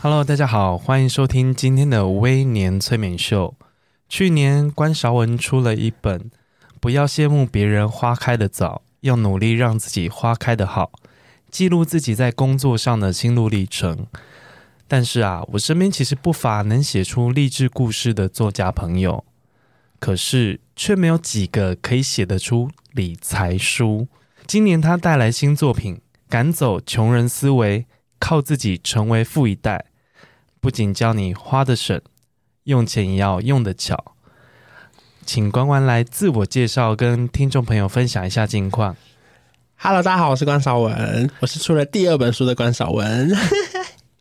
Hello，大家好，欢迎收听今天的微年催眠秀。去年关韶文出了一本《不要羡慕别人花开的早，要努力让自己花开的好》，记录自己在工作上的心路历程。但是啊，我身边其实不乏能写出励志故事的作家朋友，可是却没有几个可以写得出理财书。今年他带来新作品《赶走穷人思维》，靠自己成为富一代。不仅教你花的省，用钱也要用的巧。请关关来自我介绍，跟听众朋友分享一下近况。Hello，大家好，我是关少文，我是出了第二本书的关少文。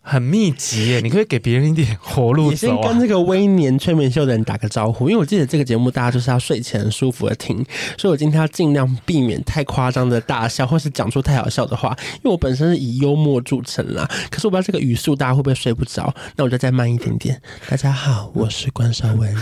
很密集耶，你可以给别人一点活路走啊。也先跟这个微年催眠秀的人打个招呼，因为我记得这个节目大家就是要睡前舒服的听，所以我今天要尽量避免太夸张的大笑，或是讲出太好笑的话。因为我本身是以幽默著称啦，可是我不知道这个语速大家会不会睡不着，那我就再慢一点点。大家好，我是关少文。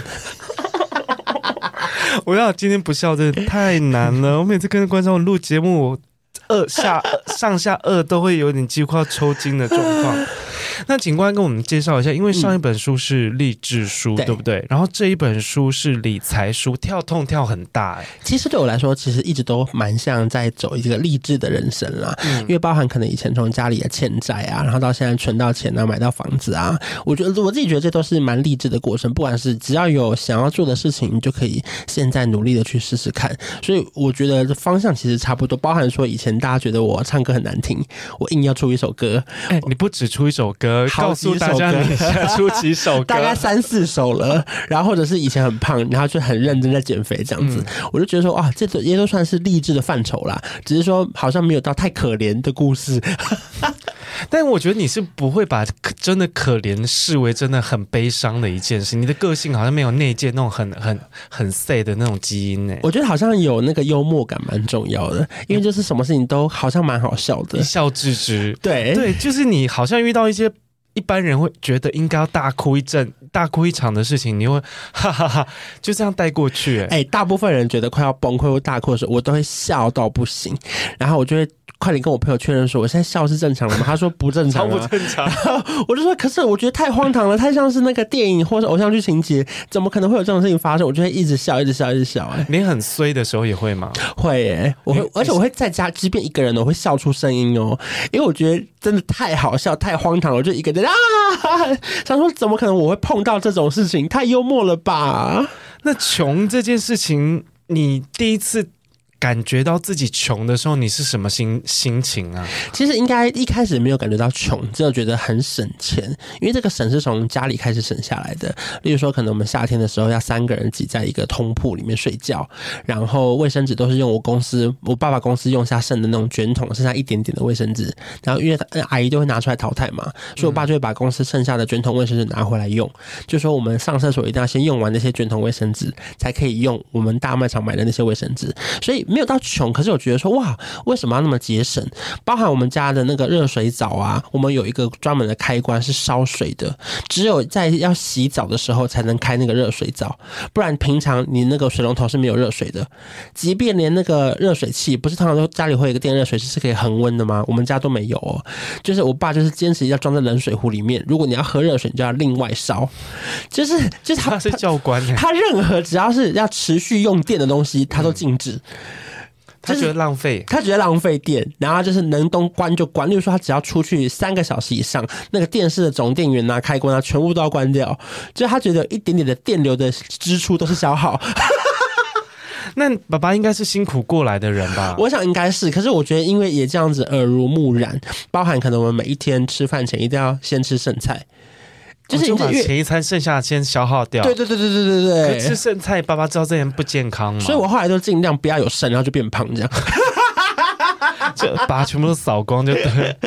我要今天不笑真的太难了，我每次跟关少文录节目，我二下上下二都会有点几乎要抽筋的状况。那警官跟我们介绍一下，因为上一本书是励志书，嗯、对不对？然后这一本书是理财书，跳痛跳很大哎。其实对我来说，其实一直都蛮像在走一个励志的人生啦。嗯，因为包含可能以前从家里的欠债啊，然后到现在存到钱啊，买到房子啊，我觉得我自己觉得这都是蛮励志的过程。不管是只要有想要做的事情，你就可以现在努力的去试试看。所以我觉得方向其实差不多。包含说以前大家觉得我唱歌很难听，我硬要出一首歌。哎，你不只出一首歌。告诉大家，你出几首 歌，大概三四首了。然后或者是以前很胖，然后就很认真在减肥这样子，嗯、我就觉得说，哇，这都也都算是励志的范畴啦。只是说，好像没有到太可怜的故事。但我觉得你是不会把真的可怜视为真的很悲伤的一件事。你的个性好像没有内建那种很很很 sad 的那种基因呢。我觉得好像有那个幽默感蛮重要的，因为就是什么事情都好像蛮好笑的，一笑置之。对对，就是你好像遇到一些。一般人会觉得应该要大哭一阵、大哭一场的事情，你会 哈哈哈，就这样带过去。哎、欸，大部分人觉得快要崩溃或大哭的时候，我都会笑到不行，然后我就会。快点跟我朋友确认说，我现在笑是正常的吗？他说不正常，不正常。然后我就说，可是我觉得太荒唐了，太像是那个电影或者偶像剧情节，怎么可能会有这种事情发生？我就会一直笑，一直笑，一直笑。哎，你很衰的时候也会吗？会耶，我会，而且我会在家，即便一个人，我会笑出声音哦，因为我觉得真的太好笑，太荒唐了，我就一个人啊，想说怎么可能我会碰到这种事情？太幽默了吧？那穷这件事情，你第一次。感觉到自己穷的时候，你是什么心心情啊？其实应该一开始没有感觉到穷，只有觉得很省钱，因为这个省是从家里开始省下来的。例如说，可能我们夏天的时候要三个人挤在一个通铺里面睡觉，然后卫生纸都是用我公司我爸爸公司用下剩的那种卷筒，剩下一点点的卫生纸，然后因为阿姨就会拿出来淘汰嘛，所以我爸就会把公司剩下的卷筒卫生纸拿回来用。就说我们上厕所一定要先用完那些卷筒卫生纸，才可以用我们大卖场买的那些卫生纸，所以。没有到穷，可是我觉得说哇，为什么要那么节省？包含我们家的那个热水澡啊，我们有一个专门的开关是烧水的，只有在要洗澡的时候才能开那个热水澡，不然平常你那个水龙头是没有热水的。即便连那个热水器，不是通常说家里会有一个电热水器是可以恒温的吗？我们家都没有哦。就是我爸就是坚持要装在冷水壶里面，如果你要喝热水，你就要另外烧。就是就是他，他是教官，他任何只要是要持续用电的东西，他都禁止。他觉得浪费，他觉得浪费电，然后就是能都关就关。例如说，他只要出去三个小时以上，那个电视的总电源啊、开关啊，全部都要关掉。就他觉得一点点的电流的支出都是消耗。那爸爸应该是辛苦过来的人吧？我想应该是，可是我觉得因为也这样子耳濡目染，包含可能我们每一天吃饭前一定要先吃剩菜。就是把前一餐剩下的先消耗掉。对对对对对对对。吃剩菜，爸爸知道这样不健康嘛。所以我后来都尽量不要有剩，然后就变胖这样。就把它全部都扫光就对。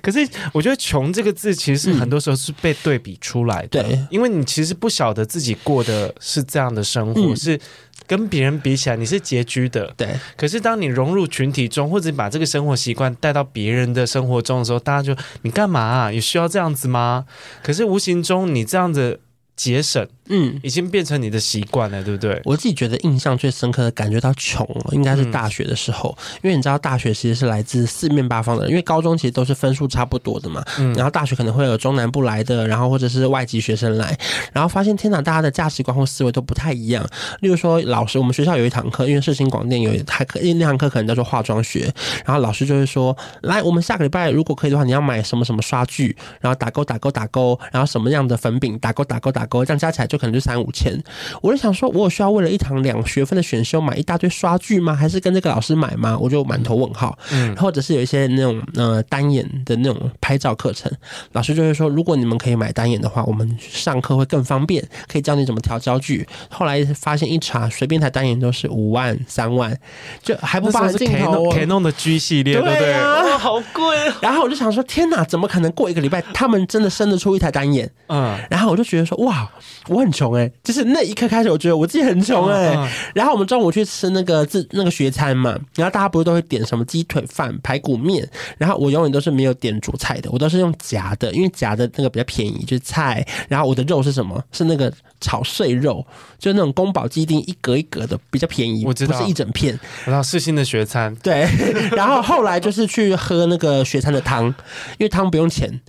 可是我觉得“穷”这个字其实很多时候是被对比出来的，对，因为你其实不晓得自己过的是这样的生活，是跟别人比起来你是拮据的，对。可是当你融入群体中，或者把这个生活习惯带到别人的生活中的时候，大家就你干嘛啊？有需要这样子吗？可是无形中你这样子节省。嗯，已经变成你的习惯了，对不对？我自己觉得印象最深刻的感觉到穷了，应该是大学的时候，嗯、因为你知道大学其实是来自四面八方的人，因为高中其实都是分数差不多的嘛，嗯，然后大学可能会有中南部来的，然后或者是外籍学生来，然后发现天哪，大家的价值观或思维都不太一样。例如说，老师，我们学校有一堂课，因为世新广电有一堂课，因为那堂课可能叫做化妆学，然后老师就会说，来，我们下个礼拜如果可以的话，你要买什么什么刷具，然后打勾打勾打勾，然后什么样的粉饼打勾打勾打勾，这样加起来就可能就三五千。我就想说，我有需要为了一堂两学分的选修买一大堆刷具吗？还是跟这个老师买吗？我就满头问号。嗯，或者是有一些那种呃单眼的那种拍照课程，老师就会说，如果你们可以买单眼的话，我们上课会更方便，可以教你怎么调焦距。后来发现一查，随便台单眼都是五万、三万，就还不包含镜头。Canon 的 G 系列，对不对？好贵。然后我就想说，天哪，怎么可能过一个礼拜，他们真的生得出一台单眼？嗯，然后我就觉得说，哇，我很穷哎、欸，就是。那一刻开始，我觉得我自己很穷哎、欸。嗯嗯、然后我们中午去吃那个自那个学餐嘛，然后大家不是都会点什么鸡腿饭、排骨面，然后我永远都是没有点主菜的，我都是用夹的，因为夹的那个比较便宜，就是菜。然后我的肉是什么？是那个炒碎肉，就那种宫保鸡丁一格一格的，比较便宜。我知道，不是一整片。我知道世新的学餐。对。然后后来就是去喝那个学餐的汤，因为汤不用钱，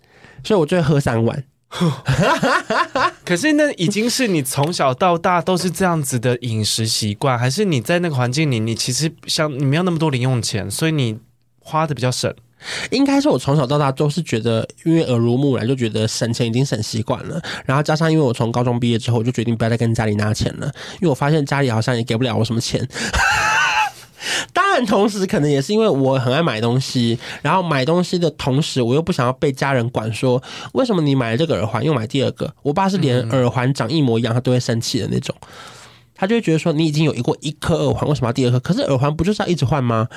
所以我就会喝三碗。可是那已经是你从小到大都是这样子的饮食习惯，还是你在那个环境里，你其实像你没有那么多零用钱，所以你花的比较省？应该是我从小到大都是觉得，因为耳濡目染，就觉得省钱已经省习惯了。然后加上因为我从高中毕业之后，我就决定不要再跟家里拿钱了，因为我发现家里好像也给不了我什么钱。当然，同时可能也是因为我很爱买东西，然后买东西的同时，我又不想要被家人管，说为什么你买了这个耳环又买第二个？我爸是连耳环长一模一样，他都会生气的那种。他就会觉得说，你已经有一过一颗耳环，为什么要第二颗？可是耳环不就是要一直换吗？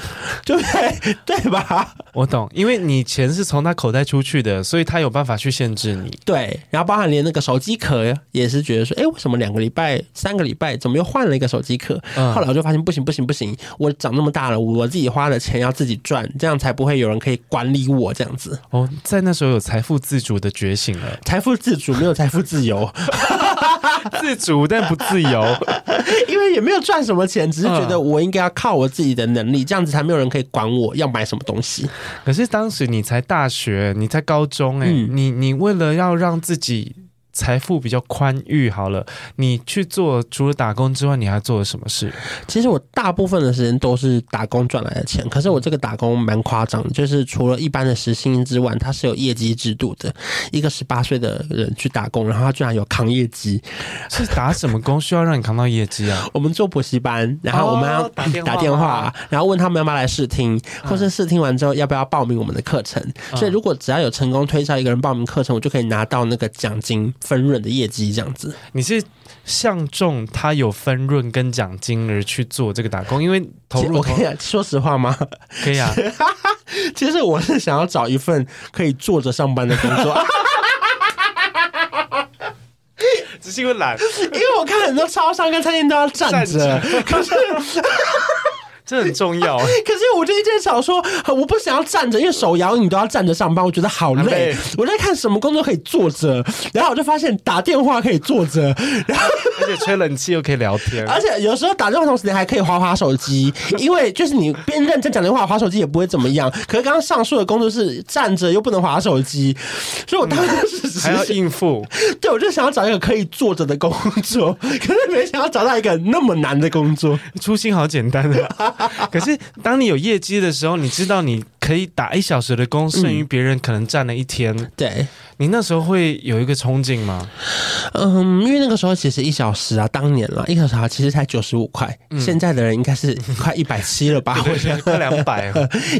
对不对？对吧？我懂，因为你钱是从他口袋出去的，所以他有办法去限制你。对，然后包含连那个手机壳也是觉得说，哎，为什么两个礼拜、三个礼拜，怎么又换了一个手机壳？嗯、后来我就发现，不行不行不行，我长那么大了，我自己花的钱要自己赚，这样才不会有人可以管理我这样子。哦，在那时候有财富自主的觉醒了，财富自主没有财富自由。自主但不自由，因为也没有赚什么钱，只是觉得我应该要靠我自己的能力，这样子才没有人可以管我要买什么东西。可是当时你才大学，你才高中，欸，哎，嗯，你你为了要让自己。财富比较宽裕，好了，你去做除了打工之外，你还做了什么事？其实我大部分的时间都是打工赚来的钱，可是我这个打工蛮夸张的，就是除了一般的时薪之外，它是有业绩制度的。一个十八岁的人去打工，然后他居然有扛业绩，是打什么工需要让你扛到业绩啊？我们做补习班，然后我们要打电话，打电话，然后问他们要不要来试听，或是试听完之后要不要报名我们的课程。所以如果只要有成功推销一个人报名课程，我就可以拿到那个奖金。分润的业绩这样子，你是相中他有分润跟奖金而去做这个打工？因为投入，我可以说实话吗？可以啊。其实我是想要找一份可以坐着上班的工作，只是因为懒，因为我看很多超商跟餐厅都要站着，可是。这很重要，可是我就一直想说，我不想要站着，因为手摇你都要站着上班，我觉得好累。累我在看什么工作可以坐着，然后我就发现打电话可以坐着，然后而且吹冷气又可以聊天，而且有时候打电话同时你还可以滑滑手机，因为就是你边认真讲电话滑手机也不会怎么样。可是刚刚上述的工作是站着又不能滑手机，所以我当时还要应付。对，我就想要找一个可以坐着的工作，可是没想到找到一个那么难的工作。初心好简单啊。可是，当你有业绩的时候，你知道你可以打一小时的工，剩余别人可能站了一天。嗯、对，你那时候会有一个憧憬吗？嗯，因为那个时候其实一小时啊，当年了一小时啊，其实才九十五块。嗯、现在的人应该是 快一百七了吧？或者 快两百。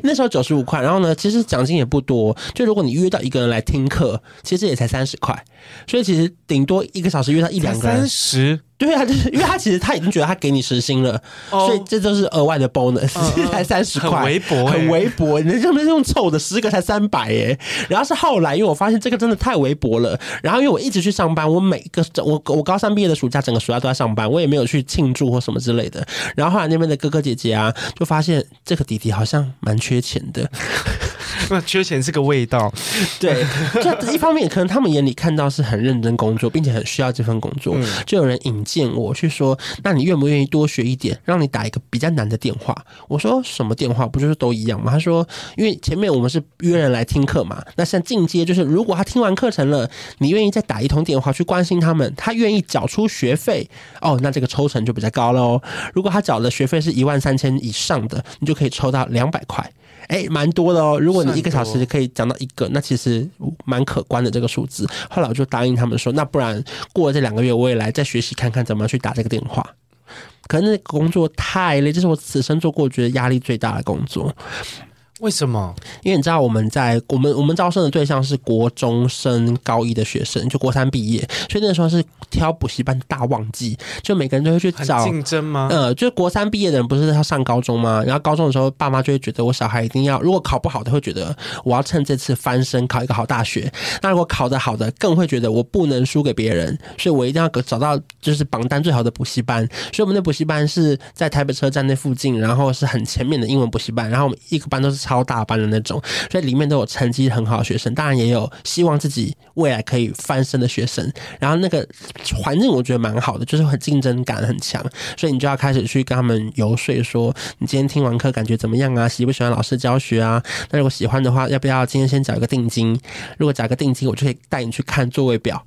那时候九十五块，然后呢，其实奖金也不多。就如果你约到一个人来听课，其实也才三十块。所以其实顶多一个小时约到一两个人。三十。对啊，就是因为他其实他已经觉得他给你实薪了，哦所以这就是额外的 bonus，、嗯才三十块，很微薄欸很微薄。你这边用凑的十个才三百耶，然后是后来，因为我发现这个真的太微薄了。然后因为我一直去上班，我每个我我高三毕业的暑假，整个暑假都在上班，我也没有去庆祝或什么之类的。然后后来那边的哥哥姐姐啊，就发现这个弟弟好像蛮缺钱的。那缺钱是个味道。对，就一方面可能他们眼里看到是很认真工作，并且很需要这份工作，嗯就有人引荐我去说，那你愿不愿意多学一点，让你打一个比较难的电话？我说什么电话？不就是都一样吗？他说，因为前面我们是约人来听课嘛，那像进阶就是如果他听完课程了，你愿意再打一通电话去关心他们，他愿意缴出学费哦，那这个抽成就比较高了哦。如果他缴的学费是一万三千以上的，你就可以抽到两百块。哎，蛮多的哦。如果你一个小时可以讲到一个，那其实蛮可观的这个数字。后来我就答应他们说，那不然过了这两个月，我也来再学习看看怎么去打这个电话。可是那个工作太累，这是我此生做过觉得压力最大的工作。为什么？因为你知道我们在我们我们招生的对象是国中升高一的学生，就国三毕业，所以那时候是挑补习班大旺季，就每个人都会去找竞争吗？呃，就国三毕业的人不是要上高中吗？然后高中的时候，爸妈就会觉得我小孩一定要，如果考不好的会觉得我要趁这次翻身考一个好大学。那如果考得好的，更会觉得我不能输给别人，所以我一定要找到就是榜单最好的补习班。所以我们的补习班是在台北车站那附近，然后是很前面的英文补习班，然后我们一个班都是超大班的那种，所以里面都有成绩很好的学生，当然也有希望自己未来可以翻身的学生。然后那个环境我觉得蛮好的，就是很竞争感很强，所以你就要开始去跟他们游说说，你今天听完课感觉怎么样啊？喜不喜欢老师教学啊？那如果喜欢的话，要不要今天先缴一个定金？如果缴个定金，我就可以带你去看座位表。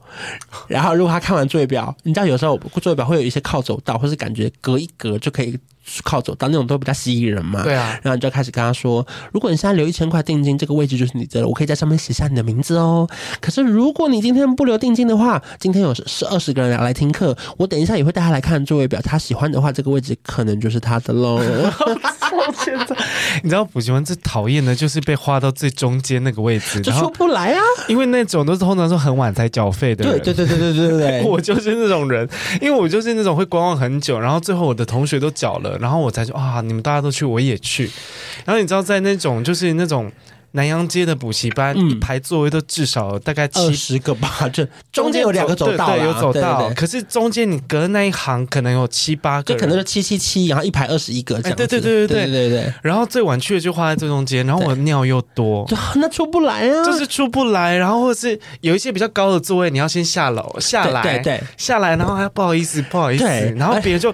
然后如果他看完座位表，你知道有时候座位表会有一些靠走道，或是感觉隔一隔就可以。靠走道那种都比较吸引人嘛，对啊，然后你就开始跟他说，如果你现在留一千块定金，这个位置就是你的了，我可以在上面写下你的名字哦。可是如果你今天不留定金的话，今天有是二十个人来听课，我等一下也会带他来看座位表，他喜欢的话，这个位置可能就是他的喽。你知道补习班最讨厌的就是被划到最中间那个位置，就出不来啊，因为那种都是通常说很晚才缴费的人。对对对对对对对，我就是那种人，因为我就是那种会观望很久，然后最后我的同学都缴了，然后我才说啊，你们大家都去，我也去。然后你知道，在那种就是那种南洋街的补习班，一排座位都至少大概七十个吧，就中间有两个走道，对，有走道。可是中间你隔那一行，可能有七八个，就可能就七七七，然后一排二十一个这样。对对对对对对对。然后最晚去的就花在最中间，然后我尿又多，那出不来啊，就是出不来。然后或是有一些比较高的座位，你要先下楼下来，对，下来，然后还不好意思，不好意思，然后别人就。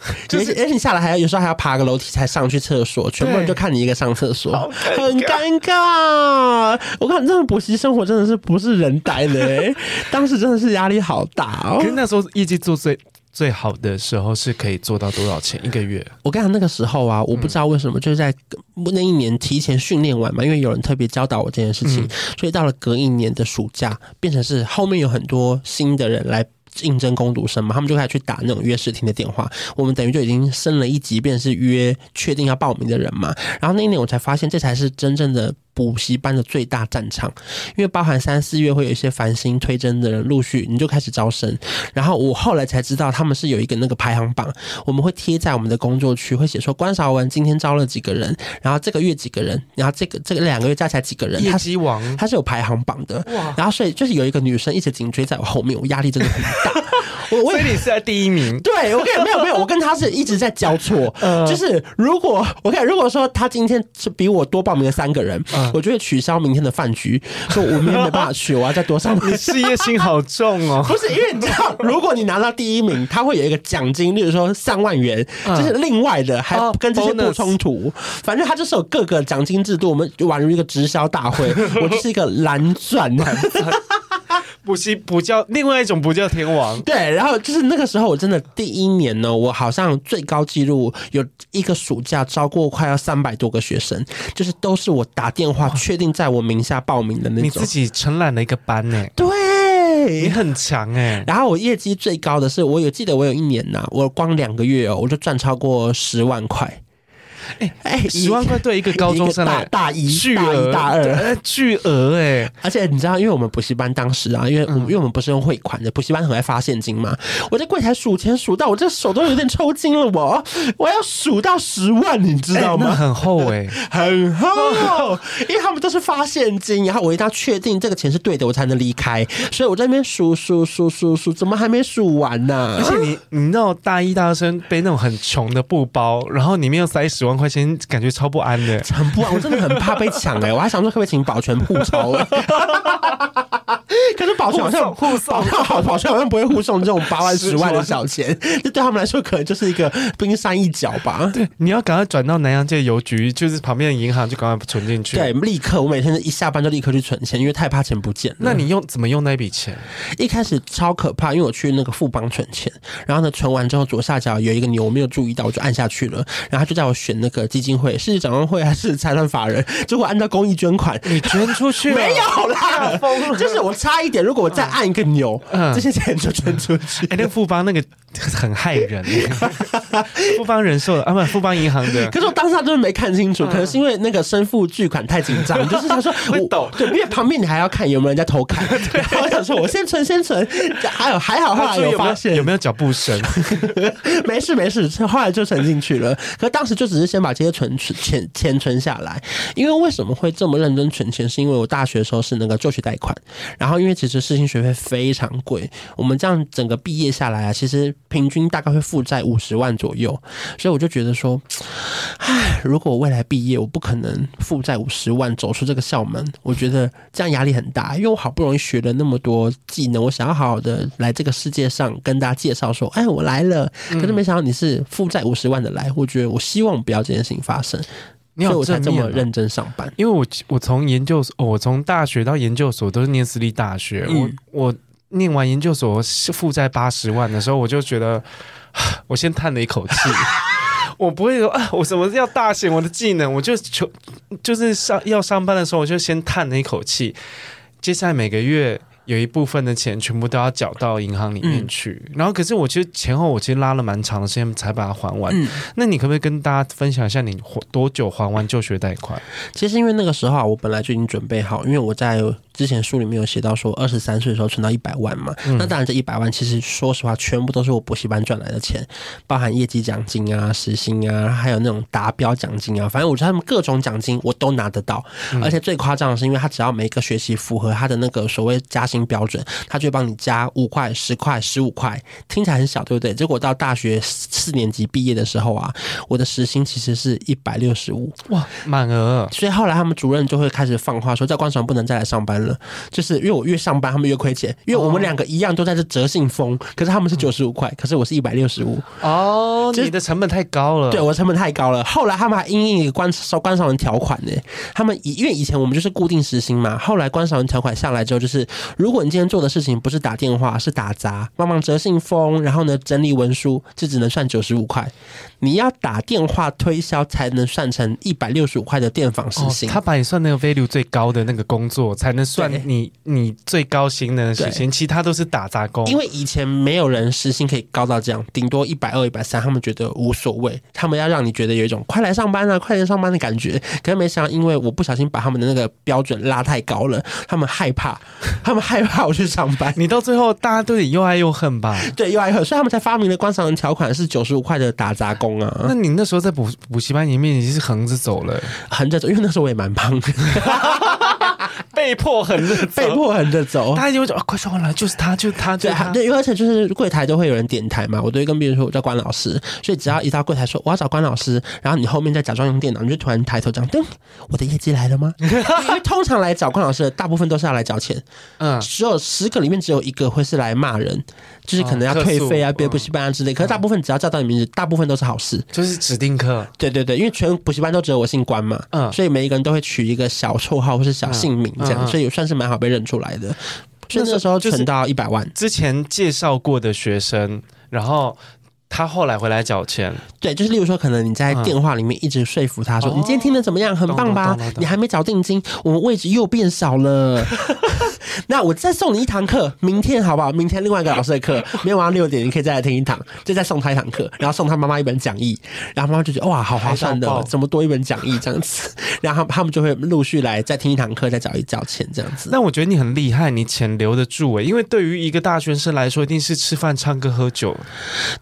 就是，而且你下来还要有时候还要爬个楼梯才上去厕所，全部人就看你一个上厕所，很尴尬。我看这种补习生活真的是不是人待的、欸，当时真的是压力好大哦。可是那时候业绩做最最好的时候是可以做到多少钱一个月？我跟你讲，那个时候啊，我不知道为什么，就是在那一年提前训练完嘛，因为有人特别教导我这件事情，所以到了隔一年的暑假，变成是后面有很多新的人来。应征攻读生嘛，他们就开始去打那种约试听的电话。我们等于就已经升了一级，便是约确定要报名的人嘛。然后那一年我才发现，这才是真正的补习班的最大战场，因为包含三四月会有一些繁星推甄的人陆续，你就开始招生。然后我后来才知道，他们是有一个那个排行榜，我们会贴在我们的工作区，会写说关韶文今天招了几个人，然后这个月几个人，然后这个这个两个月加起来几个人，业绩王，他是有排行榜的。然后所以就是有一个女生一直紧追在我后面，我压力真的很大。我我所以你是在第一名？对，我跟你没有没有，我跟他是一直在交错。呃、就是如果我看，如果说他今天是比我多报名了三个人，呃、我就会取消明天的饭局，说我明天没办法去，我要再多上。你事业心好重哦！不是因为你知道，如果你拿到第一名，他会有一个奖金，例如说三万元，这、呃、是另外的，还跟这些不冲突。呃、反正他就是有各个奖金制度，我们宛如一个直销大会，我就是一个蓝钻。补习补教，另外一种补教天王。对，然后就是那个时候，我真的第一年呢，我好像最高纪录有一个暑假招过快要三百多个学生，就是都是我打电话确定在我名下报名的那种。你自己承揽了一个班呢？对，你很强哎。然后我业绩最高的是，我有记得我有一年呐，我光两个月哦，我就赚超过十万块。哎哎，十万块对一个高中生来大一、巨大一、大二，巨额哎！而且你知道，因为我们补习班当时啊，因为我们因为我们不是用汇款的，补习班很爱发现金嘛。我在柜台数钱数到我这手都有点抽筋了，我我要数到十万，你知道吗？很厚哎，很厚，因为他们都是发现金，然后我一定要确定这个钱是对的，我才能离开。所以我在那边数数数数数，怎么还没数完呢？而且你你知道，大一大生背那种很穷的布包，然后里面又塞十万块钱，感觉超不安的，很不安。我真的很怕被抢哎，我还想说可不可以请保全护钞？可是保全好像护送，好保全好像不会护送这种八万 十万的小钱，这对他们来说可能就是一个冰山一角吧。对，你要赶快转到南洋街邮局，就是旁边的银行，就赶快存进去。对，立刻，我每天一下班就立刻去存钱，因为太怕钱不见了。那你用怎么用那笔钱？一开始超可怕，因为我去那个富邦存钱，然后呢，存完之后左下角有一个钮，我没有注意到，我就按下去了，然后他就叫我选那个基金会，是展望会还是财团法人？结果按照公益捐款，你捐出去没有啦？就是我差一点，如果我再按一个钮，嗯，这些钱就捐出去。哎，那个富邦那个 很害人，富邦人寿啊，不，富邦银行的。可是我当时就是没看清楚，可能是因为那个身负巨款太紧张，就是他说我抖，对，因为旁边你还要看有没有人在偷看。然后我想说，我先存，先存，还有还好，后来有发现有没有脚步声？没事没事，后来就存进去了。可当时就只是先把这些存存钱钱存下来，因为为什么会这么认真存钱？是因为我大学的时候是那个就学贷款，然然后因为其实世新学费非常贵，我们这样整个毕业下来啊，其实平均大概会负债五十万左右，所以我就觉得说，唉，如果我未来毕业，我不可能负债五十万走出这个校门，我觉得这样压力很大，因为我好不容易学了那么多技能，我想要好好的来这个世界上跟大家介绍说，哎，我来了，可是没想到你是负债五十万的来，我觉得我希望不要这件事情发生。你有这么认真上班？因为我我从研究所，我从大学到研究所都是念私立大学。嗯、我我念完研究所负债八十万的时候，我就觉得，我先叹了一口气。我不会说啊，我什么要大显我的技能？我就求就是上要上班的时候，我就先叹了一口气。接下来每个月。有一部分的钱全部都要缴到银行里面去，嗯、然后可是我其实前后我其实拉了蛮长的时间才把它还完。嗯、那你可不可以跟大家分享一下你多久还完就学贷款？其实因为那个时候啊我本来就已经准备好，因为我在。之前书里面有写到说，二十三岁的时候存到一百万嘛，嗯、那当然这一百万其实说实话，全部都是我补习班赚来的钱，包含业绩奖金啊、时薪啊，还有那种达标奖金啊，反正我觉得他们各种奖金我都拿得到。嗯、而且最夸张的是，因为他只要每个学期符合他的那个所谓加薪标准，他就会帮你加五块、十块、十五块，听起来很小，对不对？结果到大学四年级毕业的时候啊，我的时薪其实是一百六十五，哇，满额。所以后来他们主任就会开始放话说，在官场不能再来上班了。就是因为我越上班，他们越亏钱。因为我们两个一样都在这折信封，可是他们是九十五块，可是我是一百六十五。哦，你的成本太高了。对，我的成本太高了。后来他们还因应一个关收关少文条款呢。他们以因为以前我们就是固定时薪嘛，后来关少文条款下来之后，就是如果你今天做的事情不是打电话，是打杂，帮忙折信封，然后呢整理文书，就只能算九十五块。你要打电话推销才能算成一百六十五块的电访时薪。他把你算那个 value 最高的那个工作才能算。你你最高薪的时薪，其他都是打杂工。因为以前没有人时薪可以高到这样，顶多一百二、一百三，他们觉得无所谓。他们要让你觉得有一种快来上班啊，快点上班的感觉。可是没想到，因为我不小心把他们的那个标准拉太高了，他们害怕，他们害怕我去上班。你到最后，大家对你又爱又恨吧？对，又爱又恨，所以他们才发明了观赏人条款，是九十五块的打杂工啊。那你那时候在补补习班里面，你是横着走了，横着走，因为那时候我也蛮胖的。被迫横着，被迫横着走。大家就会说：“啊，快说完了，就是他，就是他，就是他。”对，而且就是柜台都会有人点台嘛，我都会跟别人说我叫关老师，所以只要一到柜台说我要找关老师，然后你后面再假装用电脑，你就突然抬头这样，噔，我的业绩来了吗？因为通常来找关老师的大部分都是要来找钱，嗯，只有十个里面只有一个会是来骂人，就是可能要退费啊、别补习班啊之类。可是大部分只要叫到你名字，大部分都是好事，就是指定课。对对对，因为全补习班都只有我姓关嘛，嗯，所以每一个人都会取一个小绰号或是小姓名。这样，所以算是蛮好被认出来的。所以那个时候存到一百万，之前介绍过的学生，然后他后来回来缴钱。对，就是例如说，可能你在电话里面一直说服他说：“你今天听的怎么样？很棒吧？你还没缴定金，我们位置又变少了。” 那我再送你一堂课，明天好不好？明天另外一个老师的课，明天晚上六点你可以再来听一堂，就再送他一堂课，然后送他妈妈一本讲义，然后妈妈就觉得哇，好划算的，怎么多一本讲义这样子？然后他们就会陆续来再听一堂课，再找一交钱这样子。那我觉得你很厉害，你钱留得住诶，因为对于一个大学生来说，一定是吃饭、唱歌、喝酒。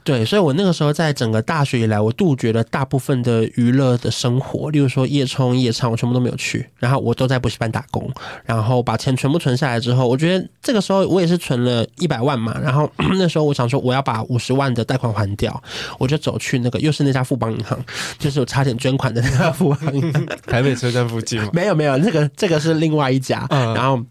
对，所以我那个时候在整个大学以来，我杜绝了大部分的娱乐的生活，例如说夜冲、夜唱，我全部都没有去。然后我都在补习班打工，然后把钱全部存下来之后，我觉得这个时候我也是存了一百万嘛。然后 那时候我想说，我要把五十万的贷款还掉，我就走去那个又是那家富邦银行，就是我差点捐款的那家富邦银行，台北车站附近吗？没有没有，那个这个是另外一家。嗯、然后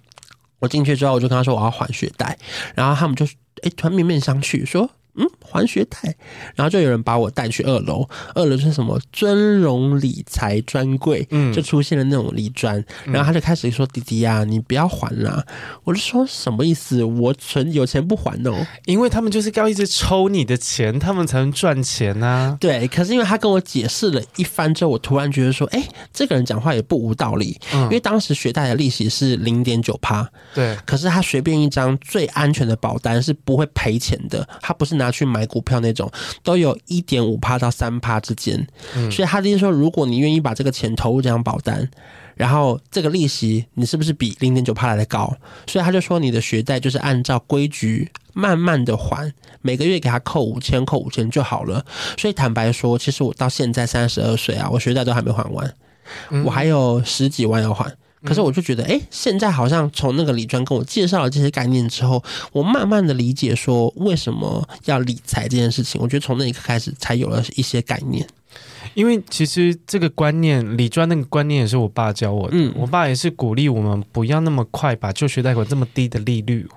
我进去之后，我就跟他说我要还学贷，然后他们就哎突然面面相觑说。嗯，还学贷，然后就有人把我带去二楼，二楼是什么尊荣理财专柜，嗯，就出现了那种理专，然后他就开始说：“弟弟呀，你不要还啦。”我就说什么意思？我存有钱不还哦，因为他们就是要一直抽你的钱，他们才能赚钱啊。对，可是因为他跟我解释了一番之后，我突然觉得说：“哎，这个人讲话也不无道理。”嗯，因为当时学贷的利息是零点九趴，对，可是他随便一张最安全的保单是不会赔钱的，他不是拿。去买股票那种都有一点五趴到三趴之间，嗯，所以他就是说，如果你愿意把这个钱投入这张保单，然后这个利息你是不是比零点九趴来的高？所以他就说你的学贷就是按照规矩慢慢的还，每个月给他扣五千，扣五千就好了。所以坦白说，其实我到现在三十二岁啊，我学贷都还没还完，我还有十几万要还。可是我就觉得，哎，现在好像从那个李专跟我介绍了这些概念之后，我慢慢的理解说为什么要理财这件事情。我觉得从那一刻开始，才有了一些概念。因为其实这个观念，李专那个观念也是我爸教我的。嗯，我爸也是鼓励我们不要那么快把就学贷款这么低的利率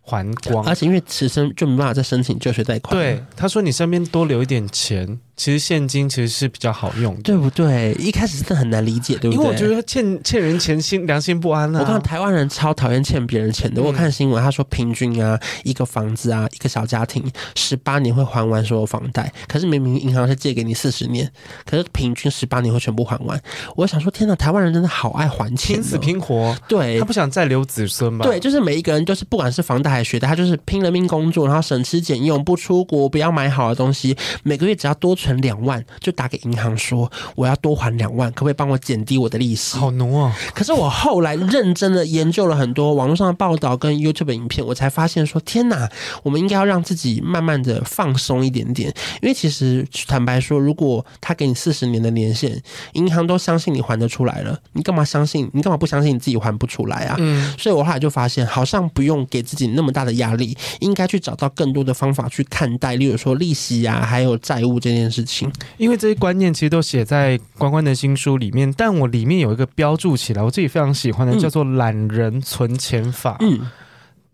还光，而且因为此生就没办法再申请就学贷款。对，他说你身边多留一点钱。其实现金其实是比较好用的，对不对？一开始真的很难理解，对不对？因为我觉得欠欠人钱心良心不安啊。我看台湾人超讨厌欠别人钱的。嗯、我看新闻，他说平均啊，一个房子啊，一个小家庭十八年会还完所有房贷，可是明明银行是借给你四十年，可是平均十八年会全部还完。我想说，天哪，台湾人真的好爱还钱，拼死拼活。对，他不想再留子孙吧？对，就是每一个人就是不管是房贷还是学贷，他就是拼了命工作，然后省吃俭用，不出国，不要买好的东西，每个月只要多存两万。就打给银行说，我要多还两万，可不可以帮我减低我的利息？好浓啊！可是我后来认真的研究了很多网络上的报道跟 YouTube 影片，我才发现说，天哪，我们应该要让自己慢慢的放松一点点。因为其实坦白说，如果他给你四十年的年限，银行都相信你还得出来了，你干嘛相信？你干嘛不相信你自己还不出来啊？嗯，所以我后来就发现，好像不用给自己那么大的压力，应该去找到更多的方法去看待，例如说利息啊，还有债务这件事情。因为这些观念其实都写在关关的新书里面，但我里面有一个标注起来，我自己非常喜欢的，叫做“懒人存钱法”。嗯，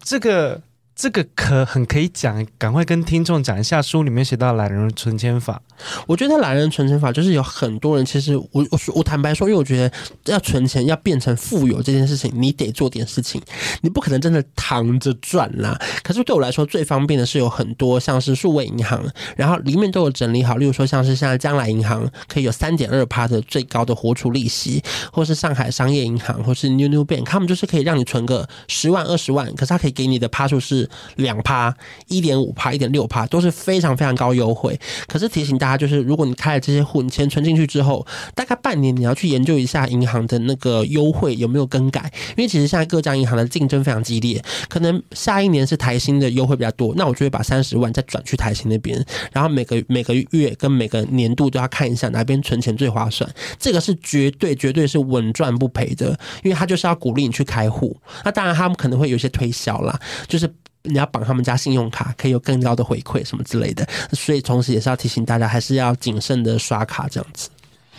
这个。这个可很可以讲，赶快跟听众讲一下书里面写到懒人存钱法。我觉得懒人存钱法就是有很多人，其实我我我坦白说，因为我觉得要存钱要变成富有这件事情，你得做点事情，你不可能真的躺着赚啦。可是对我来说，最方便的是有很多像是数位银行，然后里面都有整理好，例如说像是现在将来银行可以有三点二趴的最高的活储利息，或是上海商业银行，或是 New New Bank，他们就是可以让你存个十万二十万，可是他可以给你的趴数是。两趴、一点五趴、一点六趴都是非常非常高优惠。可是提醒大家，就是如果你开了这些户，你钱存进去之后，大概半年你要去研究一下银行的那个优惠有没有更改，因为其实现在各家银行的竞争非常激烈。可能下一年是台新的优惠比较多，那我就会把三十万再转去台新那边，然后每个每个月跟每个年度都要看一下哪边存钱最划算。这个是绝对绝对是稳赚不赔的，因为他就是要鼓励你去开户。那当然他们可能会有些推销啦，就是。你要绑他们家信用卡，可以有更高的回馈什么之类的，所以同时也是要提醒大家，还是要谨慎的刷卡这样子。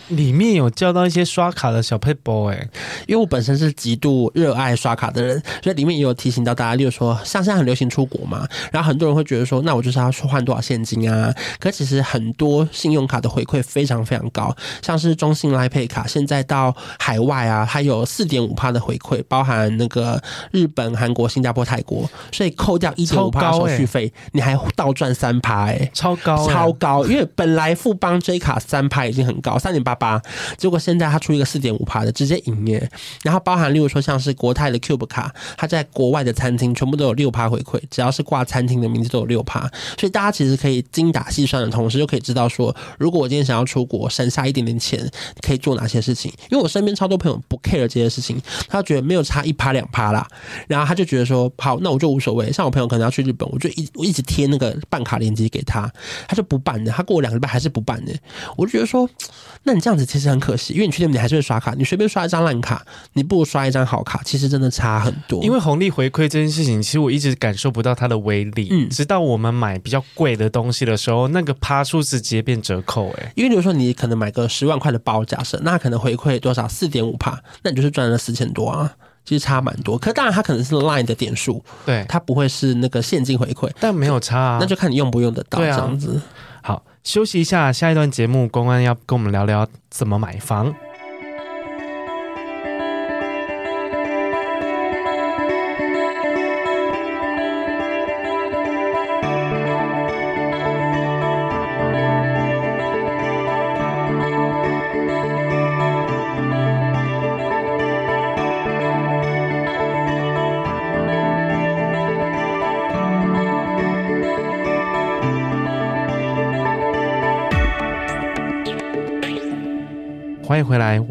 里面有教到一些刷卡的小撇步哎，因为我本身是极度热爱刷卡的人，所以里面也有提醒到大家，例如说像现在很流行出国嘛，然后很多人会觉得说，那我就是要换多少现金啊？可其实很多信用卡的回馈非常非常高，像是中信 Pay 卡，现在到海外啊，它有四点五趴的回馈，包含那个日本、韩国、新加坡、泰国，所以扣掉一点五趴手续费，欸、你还倒赚三趴哎，超高、欸、超高，因为本来富邦 J 卡三趴已经很高，三点八。八，结果现在他出一个四点五趴的，直接营业。然后包含例如说像是国泰的 Cube 卡，它在国外的餐厅全部都有六趴回馈，只要是挂餐厅的名字都有六趴。所以大家其实可以精打细算的同时，就可以知道说，如果我今天想要出国，省下一点点钱，可以做哪些事情。因为我身边超多朋友不 care 这些事情，他觉得没有差一趴两趴啦，然后他就觉得说，好，那我就无所谓。像我朋友可能要去日本，我就一我一直贴那个办卡链接给他，他就不办的，他过两个礼拜还是不办的。我就觉得说，那你这样子其实很可惜，因为你去那边你还是会刷卡，你随便刷一张烂卡，你不如刷一张好卡，其实真的差很多。因为红利回馈这件事情，其实我一直感受不到它的威力，嗯，直到我们买比较贵的东西的时候，那个趴数直接变折扣，欸，哎，因为比如说你可能买个十万块的包，假设那可能回馈多少四点五趴，那你就是赚了四千多啊。其实差蛮多，可当然它可能是 Line 的点数，对，它不会是那个现金回馈，但没有差啊，那就看你用不用得到这样子。好，休息一下，下一段节目，公安要跟我们聊聊怎么买房。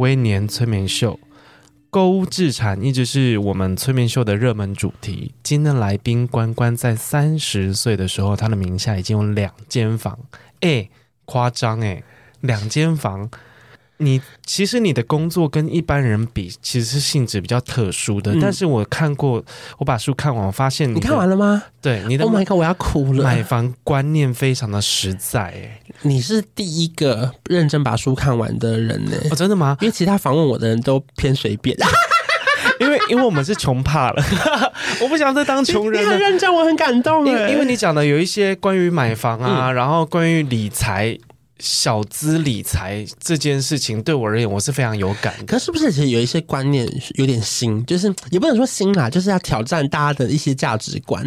威廉，催眠秀。购物置产一直是我们催眠秀的热门主题。今天的来宾关关在三十岁的时候，他的名下已经有两间房，哎，夸张哎，两间房。你其实你的工作跟一般人比，其实是性质比较特殊的。嗯、但是我看过，我把书看完，我发现你看完了吗？对，你的，Oh my God，我要哭了。买房观念非常的实在，哎，你是第一个认真把书看完的人呢？哦，真的吗？因为其他访问我的人都偏随便，因为因为我们是穷怕了，我不想再当穷人了。你很认真，我很感动。因为因为你讲的有一些关于买房啊，嗯、然后关于理财。小资理财这件事情对我而言，我是非常有感的。可是不是其实有一些观念有点新，就是也不能说新啦，就是要挑战大家的一些价值观。